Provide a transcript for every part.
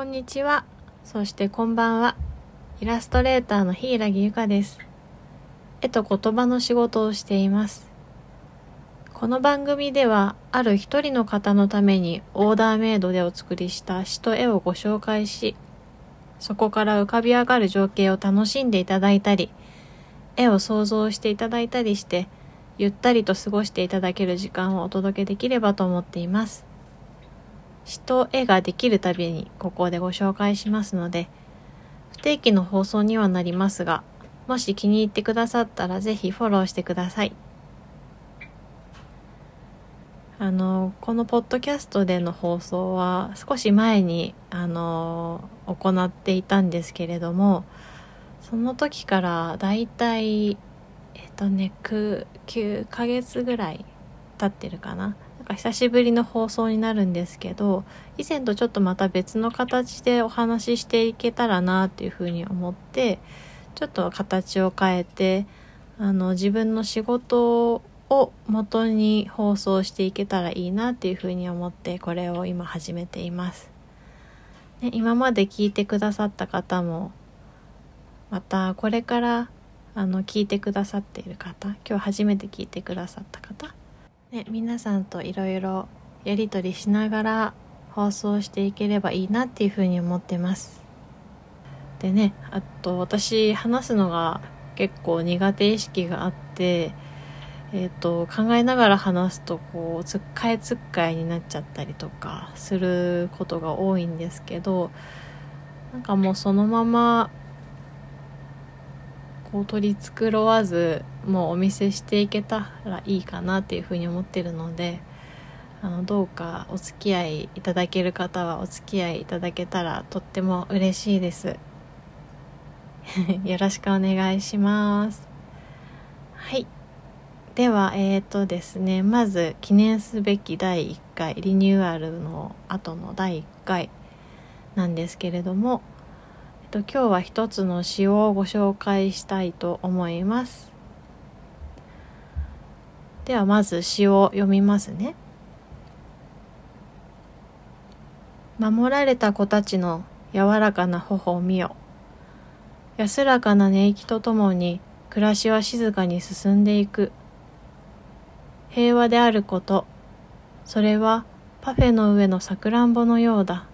こんにちは。そしてこんばんは。イラストレーターの柊ゆかです。絵と言葉の仕事をしています。この番組では、ある一人の方のためにオーダーメイドでお作りした詩と絵をご紹介し、そこから浮かび上がる情景を楽しんでいただいたり、絵を想像していただいたりして、ゆったりと過ごしていただける時間をお届けできればと思っています。詩と絵ができるたびにここでご紹介しますので、不定期の放送にはなりますが、もし気に入ってくださったらぜひフォローしてください。あの、このポッドキャストでの放送は少し前に、あの、行っていたんですけれども、その時からだいたい、えっとね、9, 9ヶ月ぐらい経ってるかな。か久しぶりの放送になるんですけど以前とちょっとまた別の形でお話ししていけたらなっていうふうに思ってちょっと形を変えてあの自分の仕事を元に放送していけたらいいなっていうふうに思ってこれを今始めています。ね、今まで聞いてくださった方もまたこれからあの聞いてくださっている方今日初めて聞いてくださった方ね、皆さんといろいろやり取りしながら放送していければいいなっていうふうに思ってます。でねあと私話すのが結構苦手意識があってえーと、考えながら話すとこうつっかえつっかえになっちゃったりとかすることが多いんですけどなんかもうそのままこう取り繕わずもうお見せしていけたらいいかなっていうふうに思ってるのであのどうかお付き合いいただける方はお付き合いいただけたらとっても嬉しいです。よろしくお願いします。はい。ではえーとですねまず記念すべき第1回リニューアルの後の第1回なんですけれどもと今日は一つの詩をご紹介したいと思いますではまず詩を読みますね。守られた子たちの柔らかな頬を見よ。安らかな寝息とともに暮らしは静かに進んでいく。平和であること。それはパフェの上のさくらんぼのようだ。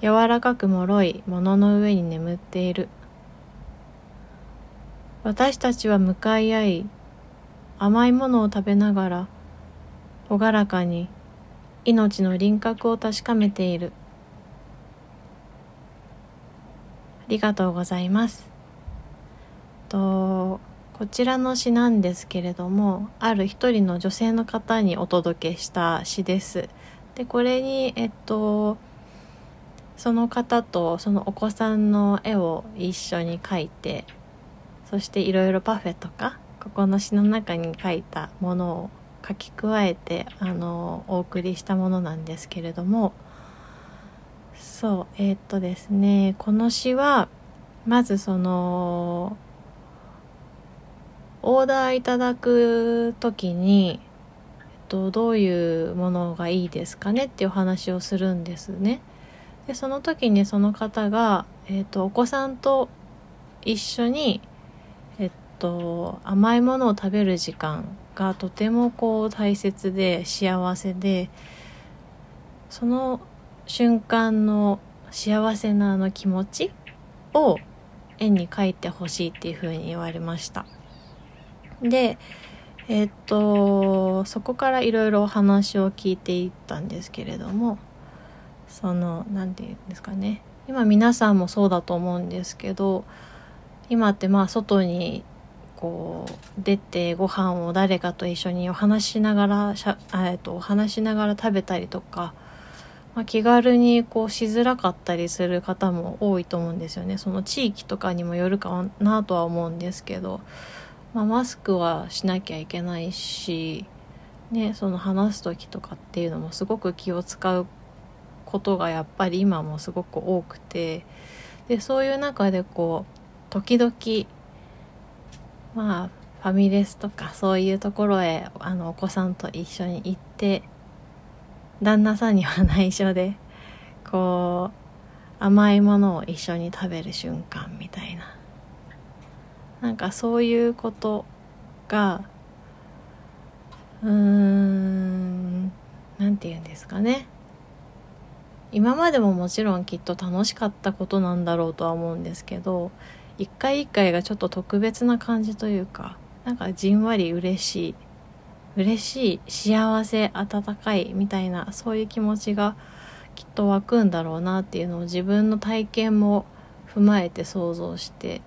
柔らかく脆いものの上に眠っている。私たちは向かい合い甘いものを食べながら朗らかに命の輪郭を確かめている。ありがとうございます。とこちらの詩なんですけれどもある一人の女性の方にお届けした詩です。でこれにえっとその方とそのお子さんの絵を一緒に描いてそしていろいろパフェとかここの詩の中に書いたものを書き加えてあのお送りしたものなんですけれどもそうえー、っとですねこの詩はまずそのオーダーいただく時に、えっと、どういうものがいいですかねっていうお話をするんですね。でその時にその方が、えーと、お子さんと一緒に、と、甘いものを食べる時間がとてもこう大切で幸せでその瞬間の幸せなあの気持ちを絵に描いてほしいっていうふうに言われました。でえっとそこからいろいろお話を聞いていったんですけれどもその何て言うんですかね。今皆さんもそうだと思うんですけど今ってまあ外にこう出てご飯を誰かと一緒にお話しながらしゃ、えっと、お話しながら食べたりとか、まあ、気軽にこうしづらかったりする方も多いと思うんですよね。その地域とかにもよるかなとは思うんですけど、まあ、マスクはしなきゃいけないし、ね、その話す時とかっていうのもすごく気を使うことがやっぱり今もすごく多くてでそういう中でこう時々まあファミレスとかそういうところへあのお子さんと一緒に行って旦那さんには内緒でこう甘いものを一緒に食べる瞬間みたいな。なんかそういうことがうーん何て言うんですかね。今までももちろんきっと楽しかったことなんだろうとは思うんですけど一回一回がちょっと特別な感じというかなんかじんわり嬉しい嬉しい幸せ温かいみたいなそういう気持ちがきっと湧くんだろうなっていうのを自分の体験も踏まえて想像して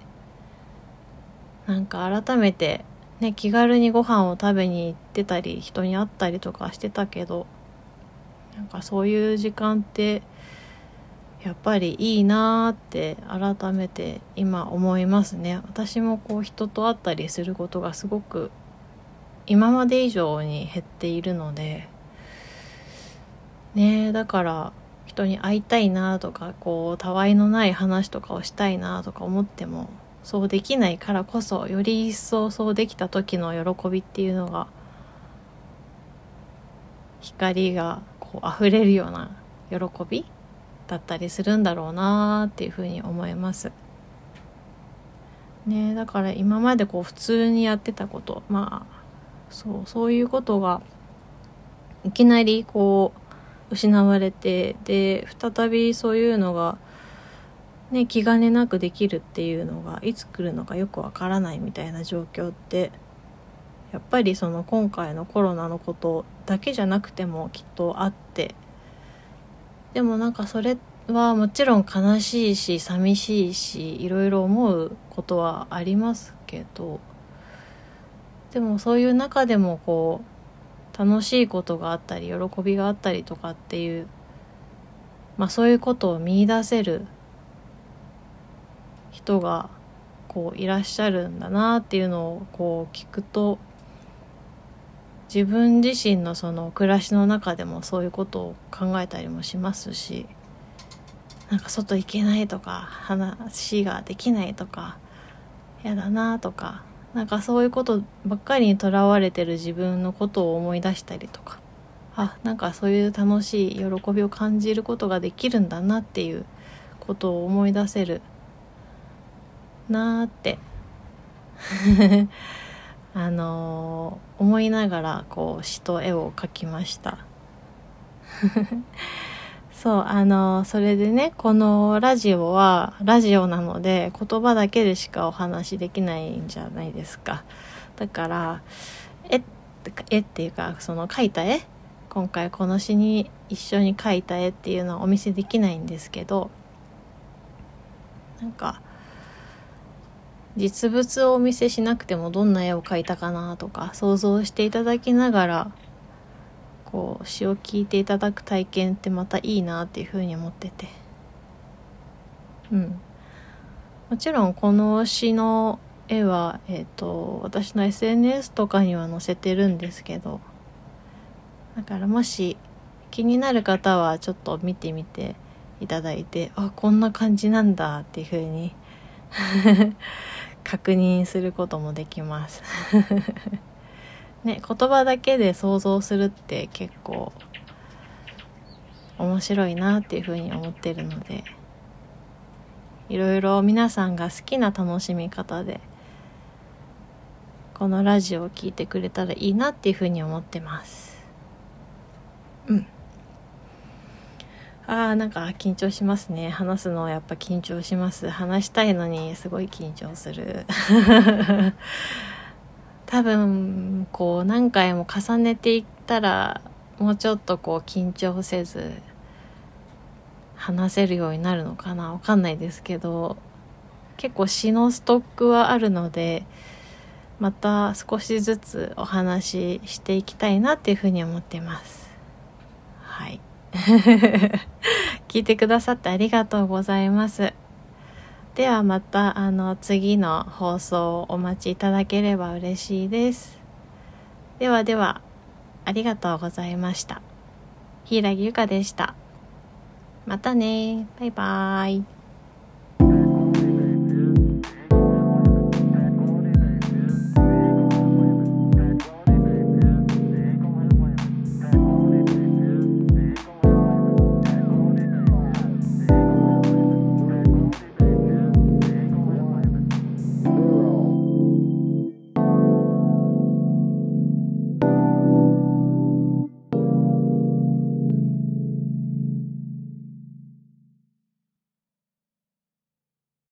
なんか改めてね気軽にご飯を食べに行ってたり人に会ったりとかしてたけどなんかそういう時間ってやっぱりいいなーって改めて今思いますね。私もこう人と会ったりすることがすごく今まで以上に減っているのでねだから人に会いたいなとかこうたわいのない話とかをしたいなとか思ってもそうできないからこそより一層そうできた時の喜びっていうのが光がこう溢れるような喜びだったりするんだろうなっていうふうに思います。ねだから今までこう普通にやってたことまあそうそういうことがいきなりこう失われてで再びそういうのがね、気兼ねなくできるっていうのがいつ来るのかよくわからないみたいな状況ってやっぱりその今回のコロナのことだけじゃなくてもきっとあってでもなんかそれはもちろん悲しいし寂しいしいろいろ思うことはありますけどでもそういう中でもこう楽しいことがあったり喜びがあったりとかっていうまあそういうことを見いだせる人がこういらっしゃるんだなっていうのをこう聞くと自分自身のその暮らしの中でもそういうことを考えたりもしますしなんか外行けないとか話ができないとか嫌だなとかなんかそういうことばっかりにとらわれてる自分のことを思い出したりとかあなんかそういう楽しい喜びを感じることができるんだなっていうことを思い出せるなーって。あのー、思いながらこう詩と絵を描きました。そうあのー、それでねこのラジオはラジオなので言葉だけでしかお話できないんじゃないですか。だから絵絵っていうかその描いた絵？今回この詩に一緒に描いた絵っていうのはお見せできないんですけどなんか実物をお見せしなくてもどんな絵を描いたかなとか想像していただきながらこう詩を聞いていただく体験ってまたいいなっていうふうに思ってて。うん。もちろんこの詩の絵は、えーと、私の SNS とかには載せてるんですけどだからもし気になる方はちょっと見てみていただいてあこんな感じなんだっていうふうに確認することもできます。ね言葉だけで想像するって結構面白いなっていうふうに思ってるのでいろいろ皆さんが好きな楽しみ方でこのラジオを聴いてくれたらいいなっていうふうに思ってます。うん。あーなんか緊張しますね。話すのやっぱ緊張します。話したいのにすごい緊張する。多分こう何回も重ねていったらもうちょっとこう緊張せず話せるようになるのかな。わかんないですけど結構詩のストックはあるのでまた少しずつお話ししていきたいなっていうふうに思ってます。聞いてくださってありがとうございます。ではまたあの次の放送をお待ちいただければ嬉しいです。ではではありがとうございました。柊ゆかでした。またねバイバーイ。